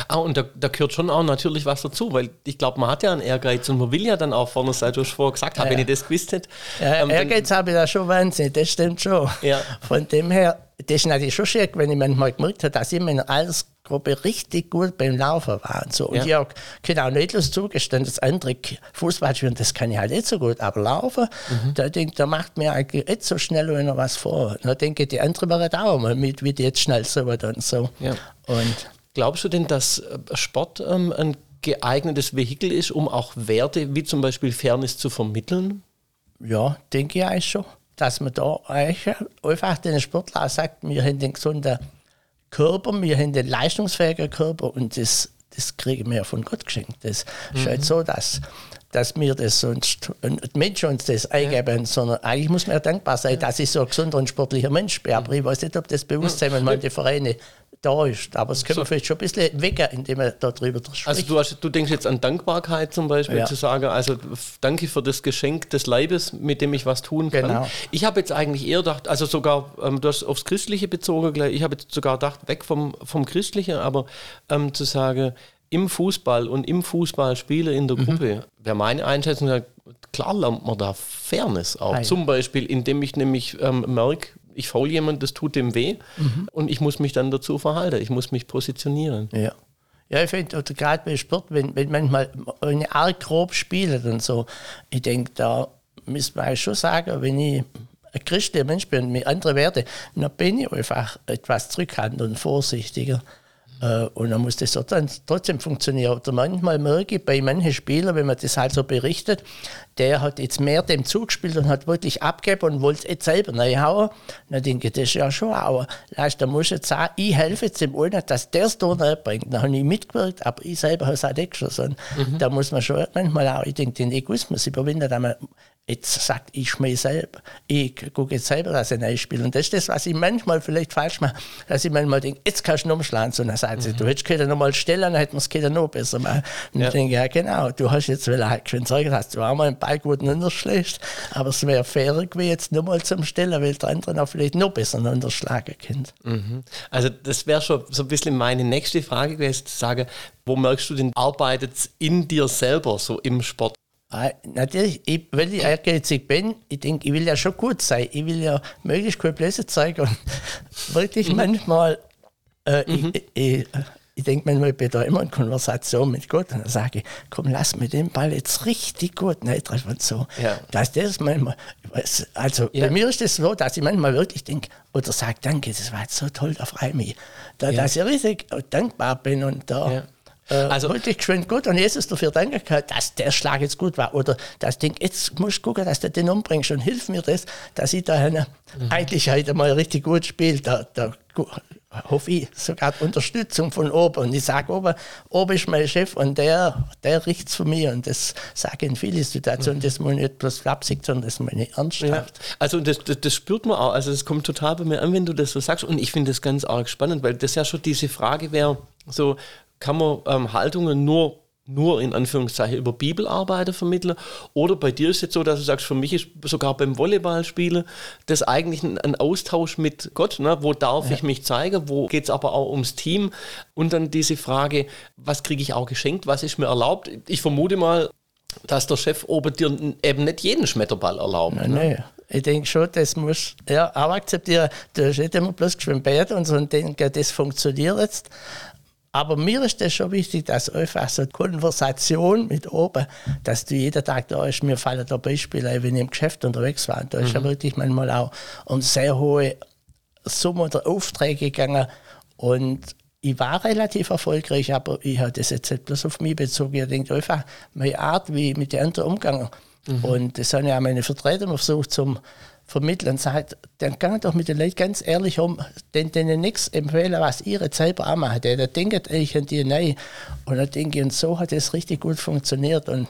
Ah, und da, da gehört schon auch natürlich was dazu, weil ich glaube, man hat ja einen Ehrgeiz und man will ja dann auch vorne sein, du hast vorher gesagt, Ja, wenn ich das gewusst hätte. Ja, ähm, Ehrgeiz habe ich da schon wahnsinnig, das stimmt schon. Ja. Von dem her, das ist natürlich schon schwierig, wenn ich manchmal gemerkt habe, dass ich in meiner Altersgruppe richtig gut beim Laufen war und so. Und Ja. ich auch, kann auch neidlos zugestehen, dass andere K- Fußball spielen, das kann ich halt nicht so gut, aber Laufen, Mhm. da denke ich, da macht mir eigentlich nicht so schnell einer was vor. Da denke ich, die anderen machen auch mal mit, wie die jetzt schnell so und so. Ja. Und Glaubst du denn, dass äh, Sport ähm, ein geeignetes Vehikel ist, um auch Werte wie zum Beispiel Fairness zu vermitteln? Ja, denke ich eigentlich schon. Dass man da eigentlich einfach den Sportler sagt, wir haben den gesunden Körper, wir haben den leistungsfähigen Körper und das, das kriegen wir ja von Gott geschenkt. Das ist halt so, dass, dass wir das sonst, und die Menschen uns das eingeben, sondern eigentlich muss man ja dankbar sein, dass ich so ein gesunder und sportlicher Mensch bin. Aber ich weiß nicht, ob das Bewusstsein in manchen Vereinen da ist. Aber es können wir vielleicht schon ein bisschen wecken, indem wir darüber sprechen. Also du, hast, du denkst jetzt an Dankbarkeit zum Beispiel, Ja. zu sagen, also danke für das Geschenk des Leibes, mit dem ich was tun kann. Genau. Ich habe jetzt eigentlich eher gedacht, also sogar, ähm, du hast aufs Christliche bezogen, gleich, ich habe jetzt sogar gedacht, weg vom, vom Christlichen, aber ähm, zu sagen, im Fußball und im Fußballspielen in Mhm. der Gruppe, wäre meine Einschätzung, klar lernt man da Fairness auch. Ah, ja. Zum Beispiel, indem ich nämlich ähm, merke, ich faul jemand, das tut dem weh Mhm. und ich muss mich dann dazu verhalten, ich muss mich positionieren. Ja. Ja, ich finde, gerade bei Sport, wenn, wenn manchmal eine arg grob spielt und so, ich denke, da müsste man schon sagen, wenn ich ein christlicher Mensch bin und mit anderen Werte, dann bin ich einfach etwas zurückhaltend und vorsichtiger. Äh, Und dann muss das trotzdem funktionieren. Oder manchmal merke ich bei manchen Spielern, wenn man das halt so berichtet, der hat jetzt mehr dem zugespielt und hat wirklich abgegeben und wollte es jetzt selber reinhauen. Dann denke ich, das ist ja schon, aber weißt, da muss ich jetzt sagen, ich helfe jetzt dem anderen, dass der es da bringt. Dann habe ich mitgewirkt, aber ich selber habe es auch nicht geschossen. Da muss man schon manchmal auch, ich denke, den Egoismus überwinden, man jetzt sagt, ich schmähe selber, ich gucke jetzt selber, dass ich neu spiele. Und das ist das, was ich manchmal vielleicht falsch mache, dass ich manchmal denke, jetzt kannst du umschlagen. So, dann sagt sie, du hättest können noch mal stellen, dann hätten wir es können noch besser machen. Und Ja. ich denke, ja genau, du hast jetzt, weil er halt sagen, hast du auch mal einen Ball gut runterschlägst. Aber es wäre fairer gewesen, jetzt nur mal zum Stellen, weil der andere auch vielleicht noch besser runterschlagen könnte. Mhm. Also das wäre schon so ein bisschen meine nächste Frage gewesen, zu sagen, wo merkst du denn, arbeitet es in dir selber, so im Sport? Ah, natürlich, ich, weil ich ehrgeizig bin, ich denke, ich will ja schon gut sein. Ich will ja möglichst cool Blöße zeigen. Und wirklich mhm. manchmal, äh, mhm. ich, ich, ich denke manchmal, ich bin da immer in Konversation mit Gott und dann sage ich, komm, lass mir den Ball jetzt richtig gut treffen und so. Ja. Dass das manchmal, also ja. bei mir ist es das so, dass ich manchmal wirklich denke oder sage, danke, das war jetzt so toll, da freue ich mich. Da, ja. Dass ich richtig dankbar bin und da. Ja äh, also wirklich schön gut und Jesus dafür danken kann, dass der Schlag jetzt gut war. Oder das Ding, jetzt musst du gucken, dass du den umbringst und hilf mir das, dass ich da eine, mhm. eigentlich heute mal richtig gut spiele. Da, da hoffe ich sogar Unterstützung von oben. Und ich sage oben, oben ist mein Chef und der, der riecht es von mir. Und das sage ich in vielen Situationen, das muss nicht bloß flapsig, sondern das muss ich ernsthaft. Ja. Also das, das, das, spürt man auch. Also das kommt total bei mir an, wenn du das so sagst. Und ich finde das ganz arg spannend, weil das ja schon diese Frage wäre, so, kann man ähm, Haltungen nur nur in Anführungszeichen über Bibelarbeit vermitteln. Oder bei dir ist es jetzt so, dass du sagst, für mich ist sogar beim Volleyballspielen das eigentlich ein, ein Austausch mit Gott. Ne? Wo darf ja. ich mich zeigen? Wo geht es aber auch ums Team? Und dann diese Frage, was kriege ich auch geschenkt? Was ist mir erlaubt? Ich vermute mal, dass der Chef oben dir eben nicht jeden Schmetterball erlaubt. Nein, ne? nee. Ich denke schon, das muss ja auch akzeptieren. Du hast nicht immer bloß geschwimmt und so und denke, das funktioniert jetzt. Aber mir ist das schon wichtig, dass einfach so eine Konversation mit oben, dass du jeden Tag da ist. Mir fallen da Beispiele ein, wenn ich im Geschäft unterwegs war. Da ist mhm. ja wirklich manchmal auch um sehr hohe Summen oder Aufträge gegangen. Und ich war relativ erfolgreich, aber ich habe das jetzt nicht bloß auf mich bezogen. Ich denke einfach, meine Art, wie ich mit den anderen umgegangen. Mhm. Und das haben ja auch meine Vertreter versucht, zum vermitteln und sagt, dann kann doch mit den Leuten ganz ehrlich um, denn denen nichts empfehlen, was ihre selber auch machen. Der denkt eigentlich an die nein. Und dann denke ich, und so hat es richtig gut funktioniert. Und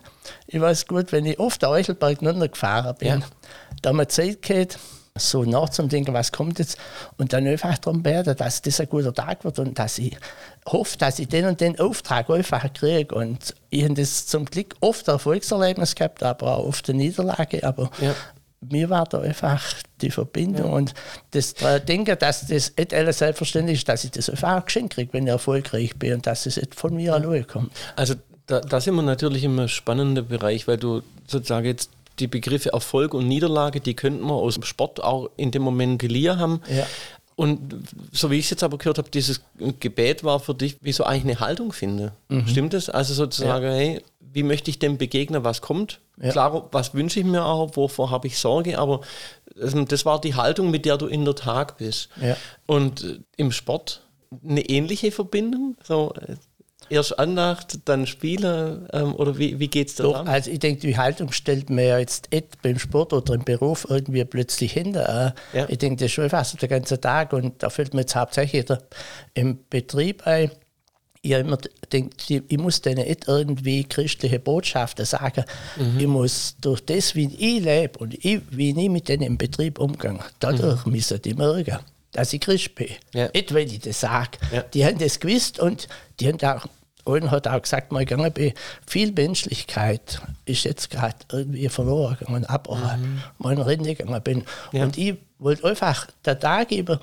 ich weiß gut, wenn ich oft der Euchelberg runtergefahren bin, ja. da mal Zeit geht, so nachzudenken, was kommt jetzt, und dann einfach darum beten, dass das ein guter Tag wird und dass ich hoffe, dass ich den und den Auftrag einfach kriege. Und ich habe das zum Glück oft Erfolgserlebnis gehabt, aber auch oft eine Niederlage. Aber ja mir war da einfach die Verbindung ja. und das Denken, dass das nicht alles selbstverständlich ist, dass ich das einfach geschenkt kriege, wenn ich erfolgreich bin und dass es nicht von mir alleine kommt. Also da, da sind wir natürlich im spannenden Bereich, weil du sozusagen jetzt die Begriffe Erfolg und Niederlage, die könnten wir aus dem Sport auch in dem Moment geliehen haben. Ja. Und so wie ich es jetzt aber gehört habe, dieses Gebet war für dich, wie so eigentlich eine Haltung finde. Mhm. Stimmt das? Also sozusagen, ja. hey, wie möchte ich dem begegnen, was kommt? Ja. Klar, was wünsche ich mir auch, wovor habe ich Sorge, aber das war die Haltung, mit der du in der Tag bist. Ja. Und äh, im Sport eine ähnliche Verbindung? So, äh, erst Andacht, dann Spielen ähm, oder wie, wie geht es da? Doch, also ich denke, die Haltung stellt mir ja jetzt nicht beim Sport oder im Beruf irgendwie plötzlich hinter. Äh, ja. Ich denke, das ist schon fast der ganze Tag und da fällt mir jetzt hauptsächlich im Betrieb ein ich immer denke, ich muss denen nicht irgendwie christliche Botschaften sagen. Mhm. Ich muss durch das, wie ich lebe und ich, wie ich mit denen im Betrieb umgehe, dadurch mhm. müssen die merken, dass ich Christ bin. Ja. Nicht, wenn ich das sage. Ja. Die haben das gewusst und die haben auch Olden hat auch gesagt, mal gegangen bin, viel Menschlichkeit ist jetzt gerade irgendwie verloren gegangen, ab mhm. mal in Rente gegangen bin. Ja. Und ich wollte einfach der Tag über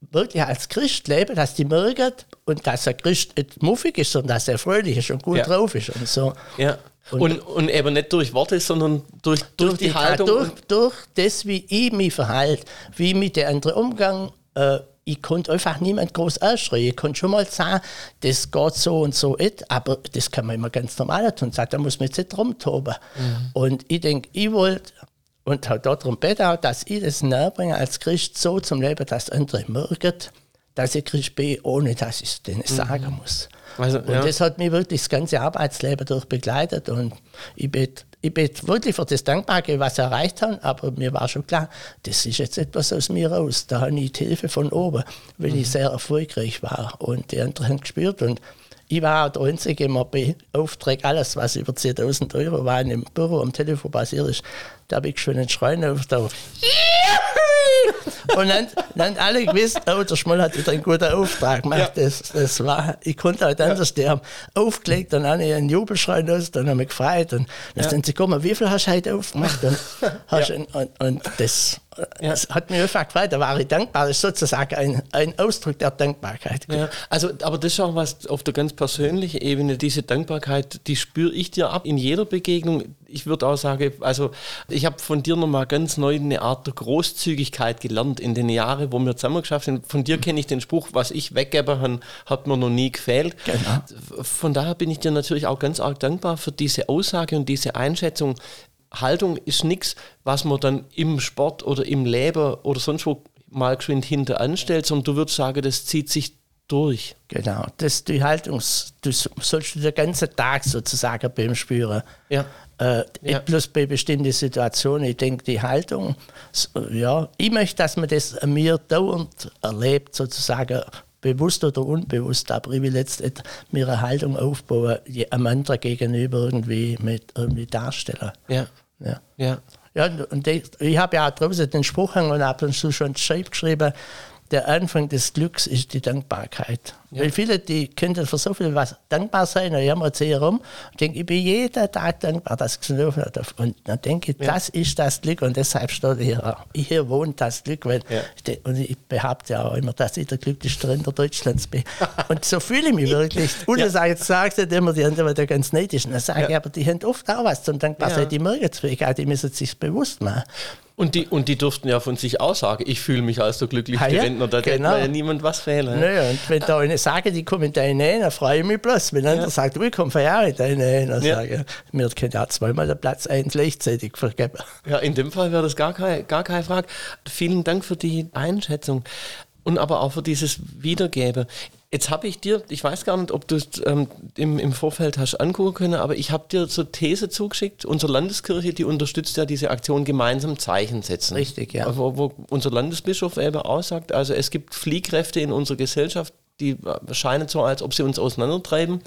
wirklich als Christ leben, dass die merken und dass der Christ nicht muffig ist, sondern dass er fröhlich ist und gut ja. drauf ist und so. Ja. Und, und, und, eben nicht durch Worte, sondern durch, durch, durch die, die, Haltung. Durch, durch das, wie ich mich verhalte, wie ich mit der anderen umgang. Äh, ich konnte einfach niemand groß ausschreien. Ich konnte schon mal sagen, das geht so und so nicht, aber das kann man immer ganz normal tun. Sagt, da muss man jetzt nicht rumtoben. Mhm. Und ich denke, ich wollte und hat darum beten, dass ich das näher als Christ so zum Leben, dass andere merken, dass ich Christ bin, ohne dass ich es denen mhm. sagen muss. Also, und ja. das hat mich wirklich das ganze Arbeitsleben durch begleitet und ich bin, ich bin wirklich für das dankbar, was ich erreicht habe, aber mir war schon klar, das ist jetzt etwas aus mir raus. Da habe ich die Hilfe von oben, weil mhm. ich sehr erfolgreich war und die anderen haben gespürt und ich war auch der Einzige im Auftrag, alles, was über 10.000 Euro war, im Büro am Telefon passiert ist, da habe ich schon einen Schreien auf der Und dann, dann alle gewusst, oh, der Schmoll hat wieder einen guten Auftrag gemacht. Ja. Das, das war, ich konnte halt anders, die haben aufgelegt und dann einen Jubelschrei los, dann haben wir gefreut und dann ja. sind sie gekommen, wie viel hast du heute aufgemacht? Und, hast ja. und, und, und das, das hat mich einfach gefreut, da war ich dankbar. Das ist sozusagen ein, ein Ausdruck der Dankbarkeit. Also, aber das ist auch was auf der ganz persönlichen Ebene, diese Dankbarkeit, die spüre ich dir ab in jeder Begegnung. Ich würde auch sagen, also ich habe von dir nochmal ganz neu eine Art der Großzügigkeit gelernt in den Jahren, wo wir zusammen geschafft sind. Von dir kenne ich den Spruch, was ich weggebe, hat mir noch nie gefehlt. Genau. Von daher bin ich dir natürlich auch ganz arg dankbar für diese Aussage und diese Einschätzung. Haltung ist nichts, was man dann im Sport oder im Leben oder sonst wo mal geschwind hinter anstellt, sondern du würdest sagen, das zieht sich durch. Genau, das die Haltung, das sollst du den ganzen Tag sozusagen beim spüren. Ja. Äh, ja. Bloß bei bestimmten Situationen. Ich denke, die Haltung, ja, ich möchte, dass man das mir dauernd erlebt, sozusagen bewusst oder unbewusst, aber ich will jetzt nicht mir eine Haltung aufbauen, einem anderen gegenüber irgendwie mit irgendwie darstellen. Ja. Ja. ja. ja und ich, ich habe ja auch draußen den Spruch und ab und zu schon Schreib geschrieben, der Anfang des Glücks ist die Dankbarkeit. Ja. Weil viele, die könnten für so viel was dankbar sein, und jammern sie herum und denken, ich bin jeden Tag dankbar, dass ich es hat. Und dann denke ich, ja. das ist das Glück und deshalb steht hier, hier wohnt das Glück. Weil ja. ich, und ich behaupte ja auch immer, dass ich der glücklichste Rinder Deutschlands bin. und so fühle ich mich wirklich. Und ja. sagt, sagt immer, die haben der ganz. Und dann sage ich, aber die haben oft auch was zum Dankbar sein, die Merkensfähigkeit, die müssen sich bewusst machen. Und die, und die durften ja von sich aus sagen, ich fühle mich als der glücklichste ah, ja, Rentner, da genau. ja niemand was fehlen. Naja, und wenn da eine sage, die kommen in deine Nähe, dann freue ich mich bloß. Wenn einer ja. sagt, ich komme ja in deine Nähe, dann ja. sage ich, mir können ja zweimal den Platz ein gleichzeitig vergeben. Ja, in dem Fall wäre das gar, kein, gar keine Frage. Vielen Dank für die Einschätzung und aber auch für dieses Wiedergeben. Jetzt habe ich dir, ich weiß gar nicht, ob du es ähm, im, im Vorfeld hast angucken können, aber ich habe dir zur These zugeschickt, unsere Landeskirche, die unterstützt ja diese Aktion gemeinsam Zeichen setzen. Richtig, ja. Wo, wo unser Landesbischof eben aussagt, also es gibt Fliehkräfte in unserer Gesellschaft, die scheinen so, als ob sie uns auseinandertreiben.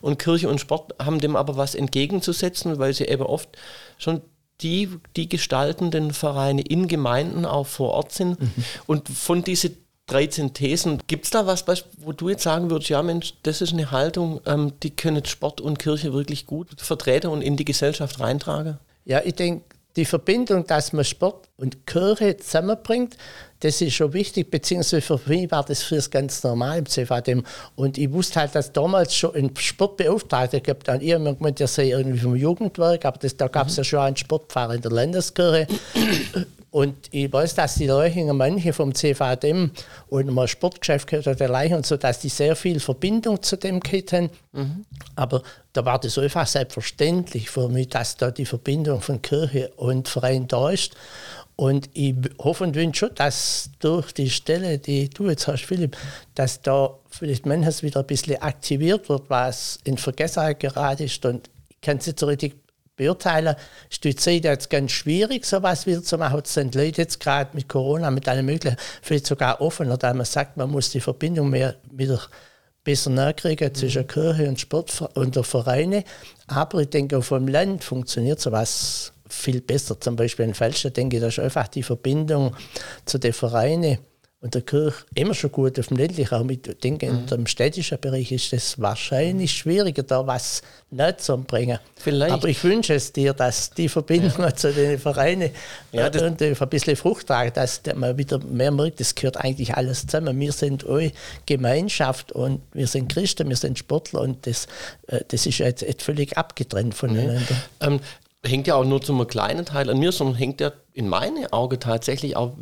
Und Kirche und Sport haben dem aber was entgegenzusetzen, weil sie eben oft schon die, die gestaltenden Vereine in Gemeinden auch vor Ort sind. Mhm. Und von diesen 13 Thesen. Gibt es da was, wo du jetzt sagen würdest, ja Mensch, das ist eine Haltung, ähm, die können Sport und Kirche wirklich gut vertreten und in die Gesellschaft reintragen? Ja, ich denke, die Verbindung, dass man Sport und Kirche zusammenbringt, das ist schon wichtig, beziehungsweise für mich war das für das ganz normal im CVDM. Und ich wusste halt, dass damals schon ein Sportbeauftragter gab. An ihr gemeint, der sei irgendwie vom Jugendwerk, aber das, da gab es mhm. ja schon einen Sportpfarrer in der Landeskirche. Und ich weiß, dass die Leuchinger manche vom CVDM und mal Sportgeschäft gehört oder dergleichen und so, dass die sehr viel Verbindung zu dem hatten. Mhm. Aber da war das einfach selbstverständlich für mich, dass da die Verbindung von Kirche und Verein da ist. Und ich hoffe und wünsche schon, dass durch die Stelle, die du jetzt hast, Philipp, dass da vielleicht manches wieder ein bisschen aktiviert wird, was in Vergessenheit geraten ist. Und ich kann es nicht so richtig beurteilen. Ist die Zeit jetzt ganz schwierig, sowas wieder zu machen. Es sind Leute jetzt gerade mit Corona, mit allen möglichen, vielleicht sogar offener, da man sagt, man muss die Verbindung mehr wieder besser nachkriegen mhm. zwischen Kirche und Sport und der Vereine. Aber ich denke, auf dem Land funktioniert sowas viel besser. Zum Beispiel in Felschen denke ich, da ist einfach die Verbindung zu den Vereinen und der Kirche immer schon gut auf dem ländlichen Raum. Ich denke, mhm. im städtischen Bereich ist es wahrscheinlich schwieriger, da was nicht zu bringen. Vielleicht. Aber ich wünsche es dir, dass die Verbindung ja. zu den Vereinen ja, und ein bisschen Frucht tragen, dass man wieder mehr merkt, es gehört eigentlich alles zusammen. Wir sind eine Gemeinschaft und wir sind Christen, wir sind Sportler und das, äh, das ist jetzt, jetzt völlig abgetrennt voneinander. Ähm, hängt ja auch nur zum kleinen Teil an mir, sondern hängt ja in meinen Augen tatsächlich auch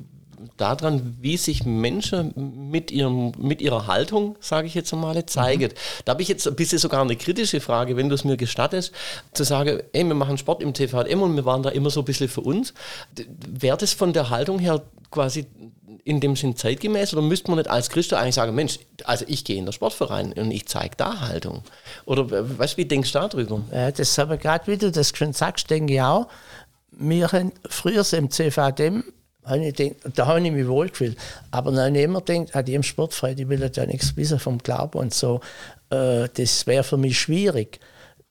daran, wie sich Menschen mit, ihrem, mit ihrer Haltung, sage ich jetzt einmal, zeigen. Mhm. Da habe ich jetzt ein bisschen sogar eine kritische Frage, wenn du es mir gestattest, zu sagen, ey, wir machen Sport im TVM und wir waren da immer so ein bisschen für uns. Wäre das von der Haltung her quasi in dem Sinn zeitgemäß oder müsste man nicht als Christ eigentlich sagen, Mensch, also ich gehe in den Sportverein und ich zeige da Haltung? Oder weißt du, wie denkst du darüber? Ja, das aber gerade, wie du das schon sagst, denke ich auch. Wir haben früher im CVDM habe ich gedacht, da habe ich mich wohl gefühlt. Aber dann habe ich immer gedacht, hat jedem Sportfrei, die will ja nichts wissen vom Glauben und so. Äh, das wäre für mich schwierig.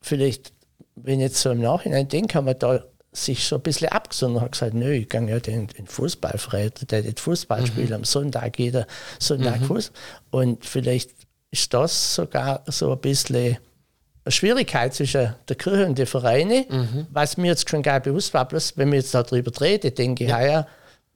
Vielleicht, wenn ich jetzt so im Nachhinein denke, haben wir da sich so ein bisschen abgesondert und gesagt, nö, ich gehe ja den, den Fußballverein, der das Fußball spielt, am Sonntag jeder Sonntag Fuß. Und vielleicht ist das sogar so ein bisschen eine Schwierigkeit zwischen der Kirche und den Vereinen, was mir jetzt schon gar bewusst war, bloß wenn wir jetzt darüber reden, denke ich, ja, ja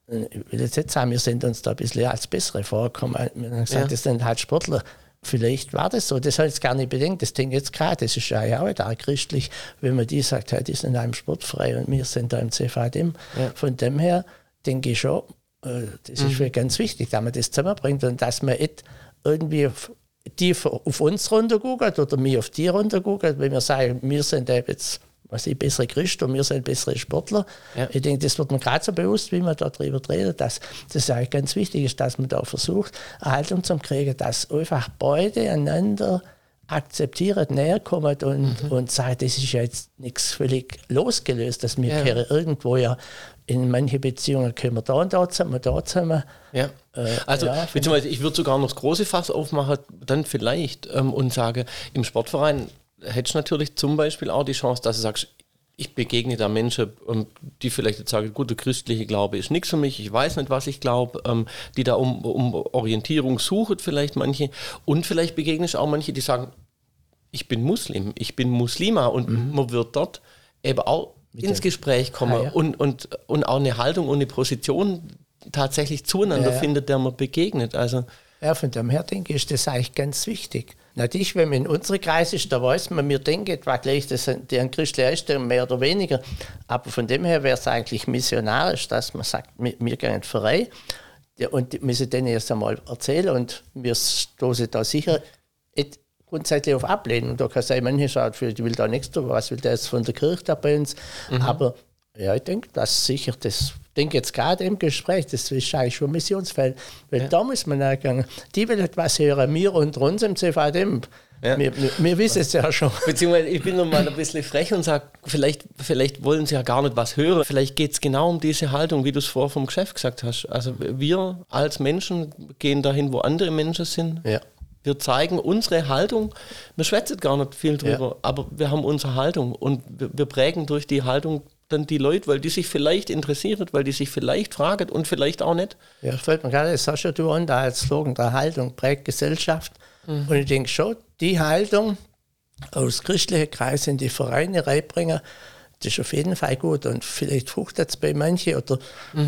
ich will jetzt nicht sagen, wir sind uns da ein bisschen als Bessere vorgekommen. Wir haben gesagt, Ja. das sind halt Sportler. Vielleicht war das so, das habe ich jetzt gar nicht bedenkt, das ich jetzt gerade, das ist ja auch da christlich, wenn man die sagt, hey, die sind in einem Sportfrei und wir sind da im CVDM. Ja. Von dem her denke ich schon, äh, das ist für ganz wichtig, dass man das zusammenbringt und dass man nicht irgendwie die auf uns runterguckt oder mir auf die runterguckt, wenn wir sagen, wir sind eben jetzt was ich, bessere Christen und wir sind bessere Sportler. Ja. Ich denke, das wird mir gerade so bewusst, wie man darüber redet, dass das eigentlich ganz wichtig ist, dass man da versucht, eine Haltung zu kriegen, dass einfach beide einander akzeptieren, näher kommen und, und sagen, das ist ja jetzt nichts völlig losgelöst, dass wir Ja. irgendwo ja in manche Beziehungen können wir da und da zusammen, da zusammen. Ja. Äh, Also, ja, beziehungsweise ich würde sogar noch das große Fass aufmachen, dann vielleicht ähm, und sage, im Sportverein hättest du natürlich zum Beispiel auch die Chance, dass du sagst, ich begegne da Menschen, die vielleicht jetzt sagen, gut, der christliche Glaube ist nichts für mich, ich weiß nicht, was ich glaube, ähm, die da um, um Orientierung suchen, vielleicht manche. Und vielleicht begegne ich auch manche, die sagen, ich bin Muslim, ich bin Muslima und man wird dort eben auch ins dem- Gespräch kommen Ah, ja. und, und, und auch eine Haltung und eine Position tatsächlich zueinander Ja, ja. findet, der man begegnet. Also Ja, von dem her denke ich, ist das eigentlich ganz wichtig. Natürlich, wenn man in unsere Kreis ist, da weiß man, wir denken etwa gleich, das sind die ein christlicher Einstellung, mehr oder weniger. Aber von dem her wäre es eigentlich missionarisch, dass man sagt, wir, wir gehen in den Verein und müssen denen erst einmal erzählen und wir stoßen da sicher grundsätzlich auf Ablehnung. Da kann sein, manche sagen, ich will da nichts tun, was will der jetzt von der Kirche da bei uns? Aber ja, ich denke, dass sicher das, denke jetzt gerade im Gespräch, das ist eigentlich schon ein Missionsfeld, weil da muss man nachgehen. Die will etwas hören, wir und uns im CVDM. Ja. Wir, wir, wir wissen es ja schon. Beziehungsweise ich bin noch mal ein bisschen frech und sage, vielleicht, vielleicht wollen sie ja gar nicht was hören. Vielleicht geht es genau um diese Haltung, wie du es vorher vom Geschäft gesagt hast. Also wir als Menschen gehen dahin, wo andere Menschen sind. Ja. Wir zeigen unsere Haltung. Wir schwätzen gar nicht viel drüber, Ja. aber wir haben unsere Haltung und wir, wir prägen durch die Haltung dann die Leute, weil die sich vielleicht interessieren, weil die sich vielleicht fragen und vielleicht auch nicht. Ja, fällt mir gerade, du an, da als Slogan der Haltung prägt Gesellschaft. Und ich denke schon, die Haltung aus christlichen Kreisen in die Vereine reinbringen, das ist auf jeden Fall gut. Und vielleicht fruchtet es bei manchen oder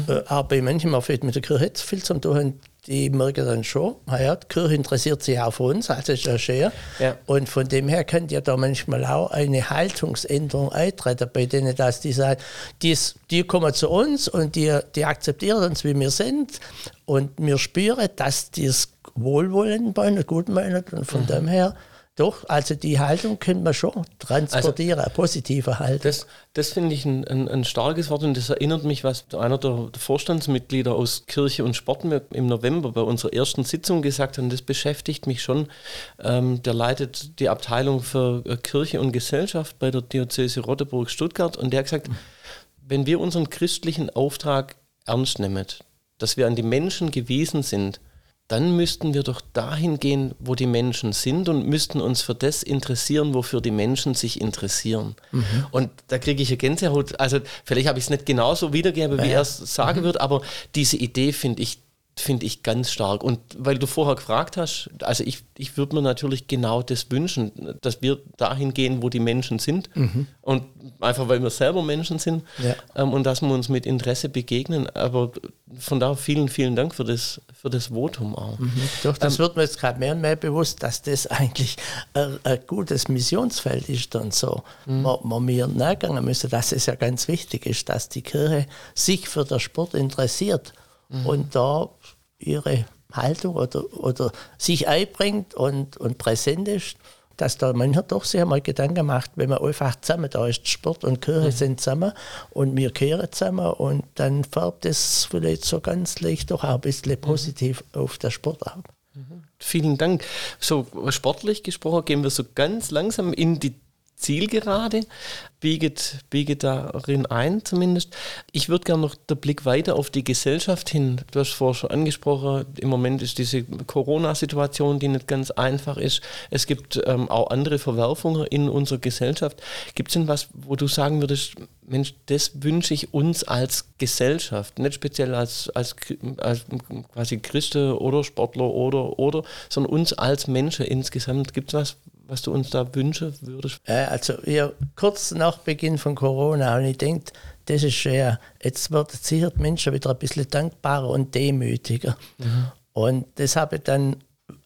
äh, auch bei manchen, man vielleicht mit der Kirche jetzt viel zu tun, die merken dann schon, naja, die Kirche interessiert sich auch für uns, also ist ja schön. Ja. Und von dem her könnte ja da manchmal auch eine Haltungsänderung eintreten, bei denen, dass die sagen, dies, die kommen zu uns und die, die akzeptieren uns, wie wir sind. Und wir spüren, dass die es wohlwollend meinen, gut meinen. Und von dem her, doch, also die Haltung können wir schon transportieren, eine positive Haltung. Das, das finde ich ein, ein, ein starkes Wort und das erinnert mich, was einer der Vorstandsmitglieder aus Kirche und Sport mir im November bei unserer ersten Sitzung gesagt hat und das beschäftigt mich schon. Ähm, der leitet die Abteilung für äh, Kirche und Gesellschaft bei der Diözese Rotteburg-Stuttgart und der hat gesagt, wenn wir unseren christlichen Auftrag ernst nehmen, dass wir an die Menschen gewiesen sind, dann müssten wir doch dahin gehen, wo die Menschen sind und müssten uns für das interessieren, wofür die Menschen sich interessieren. Und da kriege ich eine Gänsehaut. Also vielleicht habe ich es nicht genauso wiedergegeben, wie er es sagen wird, aber diese Idee finde ich, finde ich ganz stark. Und weil du vorher gefragt hast, also ich, ich würde mir natürlich genau das wünschen, dass wir dahin gehen, wo die Menschen sind. Und einfach weil wir selber Menschen sind Ja. ähm, und dass wir uns mit Interesse begegnen. Aber von daher vielen, vielen Dank für das, für das Votum auch. Doch, das wird mir jetzt gerade mehr und mehr bewusst, dass das eigentlich ein, ein gutes Missionsfeld ist und so. Wo, wo wir nachgehen müssen, dass es ja ganz wichtig ist, dass die Kirche sich für den Sport interessiert und da ihre Haltung oder, oder sich einbringt und, und präsent ist. Dass da mancher doch sich einmal Gedanken macht, wenn man einfach zusammen da ist, Sport und Kirche sind zusammen und wir kehren zusammen und dann färbt es vielleicht so ganz leicht doch auch ein bisschen positiv auf den Sport ab. Vielen Dank. So sportlich gesprochen gehen wir so ganz langsam in die Zielgerade, bieget, bieget darin ein zumindest. Ich würde gerne noch den Blick weiter auf die Gesellschaft hin. Du hast vorher schon angesprochen, im Moment ist diese Corona-Situation, die nicht ganz einfach ist. Es gibt ähm, auch andere Verwerfungen in unserer Gesellschaft. Gibt es denn was, wo du sagen würdest, Mensch, das wünsche ich uns als Gesellschaft, nicht speziell als, als, als quasi Christen oder Sportler oder, oder, sondern uns als Menschen insgesamt. Gibt es was, was du uns da wünschen würdest? Äh, also ja, kurz nach Beginn von Corona und ich denke, das ist schwer. Jetzt werden sicher die Menschen wieder ein bisschen dankbarer und demütiger. Mhm. Und das habe ich dann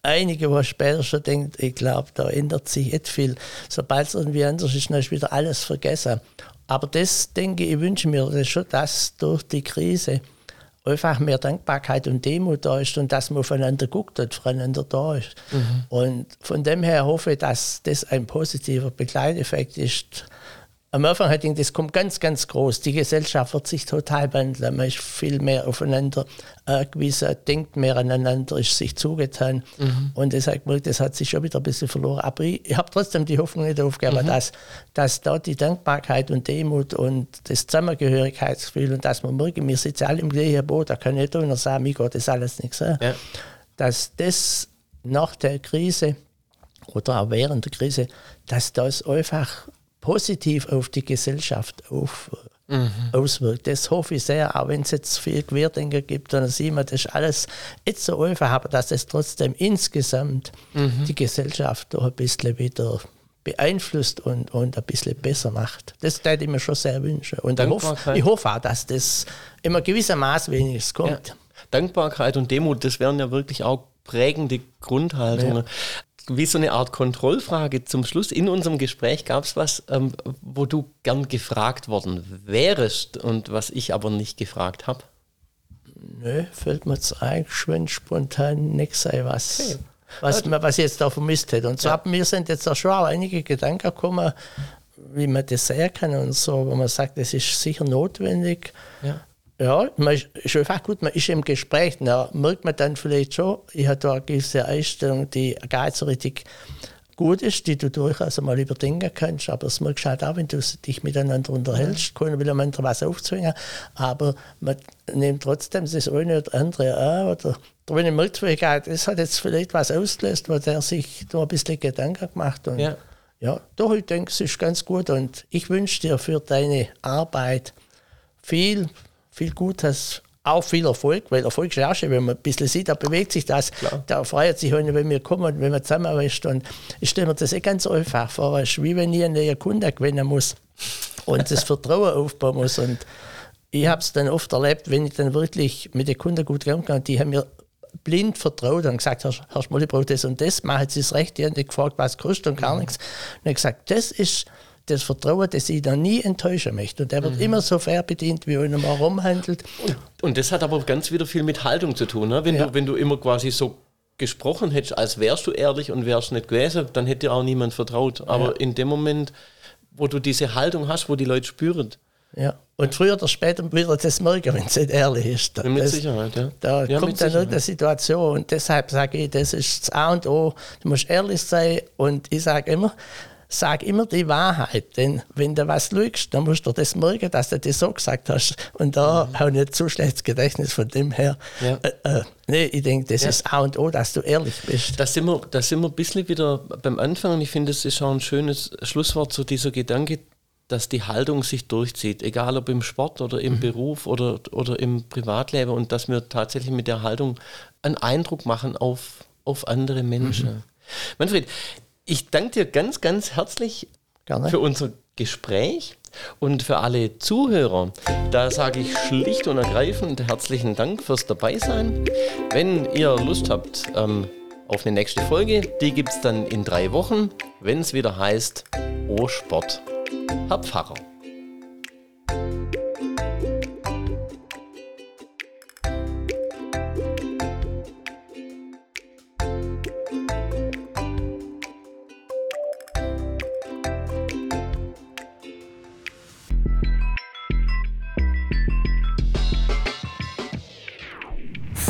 einige Wochen später schon denkt, ich glaube, da ändert sich nicht viel. Sobald es irgendwie anders ist, dann ist wieder alles vergessen. Aber das, denke ich, wünsche mir das schon, dass durch die Krise einfach mehr Dankbarkeit und Demut da ist und dass man aufeinander guckt und voneinander da ist. Mhm. Und von dem her hoffe ich, dass das ein positiver Begleiteffekt ist am Anfang hatte ich das kommt ganz, ganz groß. Die Gesellschaft wird sich total wandeln. Man ist viel mehr aufeinander angewiesen, denkt mehr aneinander, ist sich zugetan. Mhm. Und das, hat das hat sich schon wieder ein bisschen verloren. Aber ich, ich habe trotzdem die Hoffnung nicht aufgegeben, mhm. dass, dass da die Dankbarkeit und Demut und das Zusammengehörigkeitsgefühl und dass man merkt, wir sitzen alle im gleichen Boot, da kann nicht einer sagen, mir geht das alles nichts. Ja. Dass das nach der Krise oder auch während der Krise, dass das einfach positiv auf die Gesellschaft auf, mhm. auswirkt. Das hoffe ich sehr, auch wenn es jetzt viel Querdenker gibt, dann sieht man, das ist alles nicht so einfach, aber dass es trotzdem insgesamt mhm. die Gesellschaft doch ein bisschen wieder beeinflusst und, und ein bisschen besser macht. Das würde ich mir schon sehr wünschen. Und ich hoffe, ich hoffe auch, dass das immer gewissermaßen wenigstens kommt. Ja. Dankbarkeit und Demut, das wären ja wirklich auch prägende Grundhaltungen. Ja wie so eine Art Kontrollfrage zum Schluss. In unserem Gespräch gab es was, ähm, wo du gern gefragt worden wärst und was ich aber nicht gefragt habe. Nö, fällt mir jetzt eigentlich, wenn spontan nichts sei, was, okay. was, man, was ich jetzt da vermisst hätte. Und so ja. haben mir sind jetzt auch schon auch einige Gedanken gekommen, wie man das sehen kann und so, wo man sagt, das ist sicher notwendig. Ja. Ja, man ist, einfach gut, man ist im Gespräch, da merkt man dann vielleicht schon, ich habe da eine gewisse Einstellung, die gar nicht so richtig gut ist, die du durchaus einmal überdenken kannst, aber es merkst halt auch, wenn du dich miteinander unterhältst, ja. keiner will anderen was aufzwingen, aber man nimmt trotzdem das eine oder andere an, oder wenn ich merkt, das hat jetzt vielleicht was ausgelöst, wo der sich da ein bisschen Gedanken gemacht und ja, ja doch, ich denke, es ist ganz gut. Und ich wünsche dir für deine Arbeit viel viel Gutes, auch viel Erfolg, weil Erfolg ist ja auch schön, wenn man ein bisschen sieht, da bewegt sich das, Klar. da freut sich einer, wenn wir kommen, wenn wir zusammen ist. Und ich stelle mir das eh ganz einfach vor, es ist wie wenn ich einen neuen Kunden gewinnen muss und das Vertrauen aufbauen muss. Und ich habe es dann oft erlebt, wenn ich dann wirklich mit den Kunden gut gegangen kann, die haben mir blind vertraut und gesagt, Herr, Herr braucht das und das, machen Sie es recht. Die haben gefragt, was kostet und gar mhm. nichts. Und ich habe gesagt, das ist das Vertrauen, das ich da nie enttäuschen möchte. Und der wird mhm. immer so fair bedient, wie er mal rumhandelt. Und, und, das hat aber ganz wieder viel mit Haltung zu tun. Ne? Wenn, ja. du, wenn du immer quasi so gesprochen hättest, als wärst du ehrlich und wärst nicht gewesen, dann hätte dir auch niemand vertraut. Aber ja. in dem Moment, wo du diese Haltung hast, wo die Leute spüren, ja. Und früher oder später wieder das merken, wenn es nicht ehrlich ist. Das, mit Sicherheit, ja. Da ja, kommt dann eine Situation und deshalb sage ich, das ist das A und O. Du musst ehrlich sein und ich sage immer, sag immer die Wahrheit. Denn wenn du was lügst, dann musst du das merken, dass du das so gesagt hast. Und da mhm. habe ich nicht so schlechtes Gedächtnis von dem her. Ja. Äh, äh, nee, ich denke, das ja. ist A und O, dass du ehrlich bist. Da sind, wir, da sind wir ein bisschen wieder beim Anfang und ich finde, das ist auch ein schönes Schlusswort zu dieser Gedanke, dass die Haltung sich durchzieht, egal ob im Sport oder im mhm. Beruf oder, oder im Privatleben und dass wir tatsächlich mit der Haltung einen Eindruck machen auf, auf andere Menschen. Mhm. Manfred, ich danke dir ganz, ganz herzlich Gerne. für unser Gespräch und für alle Zuhörer. Da sage ich schlicht und ergreifend herzlichen Dank fürs Dabeisein. Wenn ihr Lust habt ähm, auf eine nächste Folge, die gibt es dann in drei Wochen, wenn es wieder heißt O Sport. Herr Pfarrer.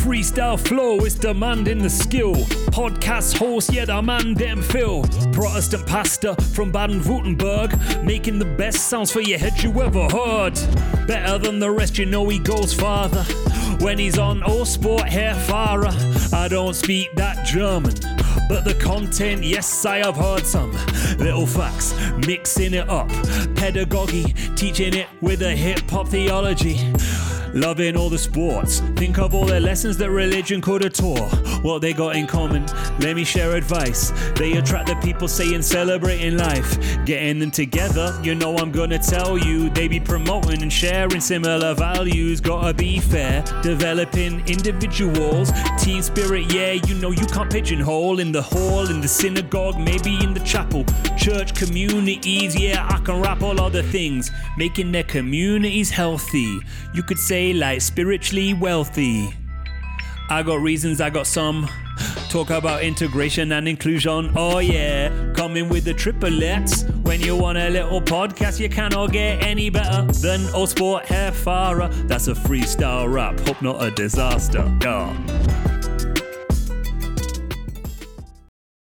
Freestyle flow is demanding the skill. Podcast host, yeah, the man them Phil. Protestant pastor from Baden-Württemberg, making the best sounds for your head you ever heard. Better than the rest, you know he goes farther. When he's on all sport fara, I don't speak that German. But the content, yes, I have heard some little facts, mixing it up. Pedagogy, teaching it with a hip hop theology. Loving all the sports. Think of all the lessons that religion could have taught. What they got in common. Let me share advice. They attract the people saying celebrating life. Getting them together, you know I'm gonna tell you. They be promoting and sharing similar values. Gotta be fair. Developing individuals. Team spirit, yeah, you know you can't pigeonhole in the hall, in the synagogue, maybe in the chapel. Church communities, yeah, I can rap all other things. Making their communities healthy. You could say like spiritually wealthy. I got reasons, I got some. Talk about integration and inclusion. Oh yeah, coming with the triplets. When you want a little podcast, you cannot get any better than Old Sport Hair Farah. That's a freestyle rap. Hope not a disaster. Yeah.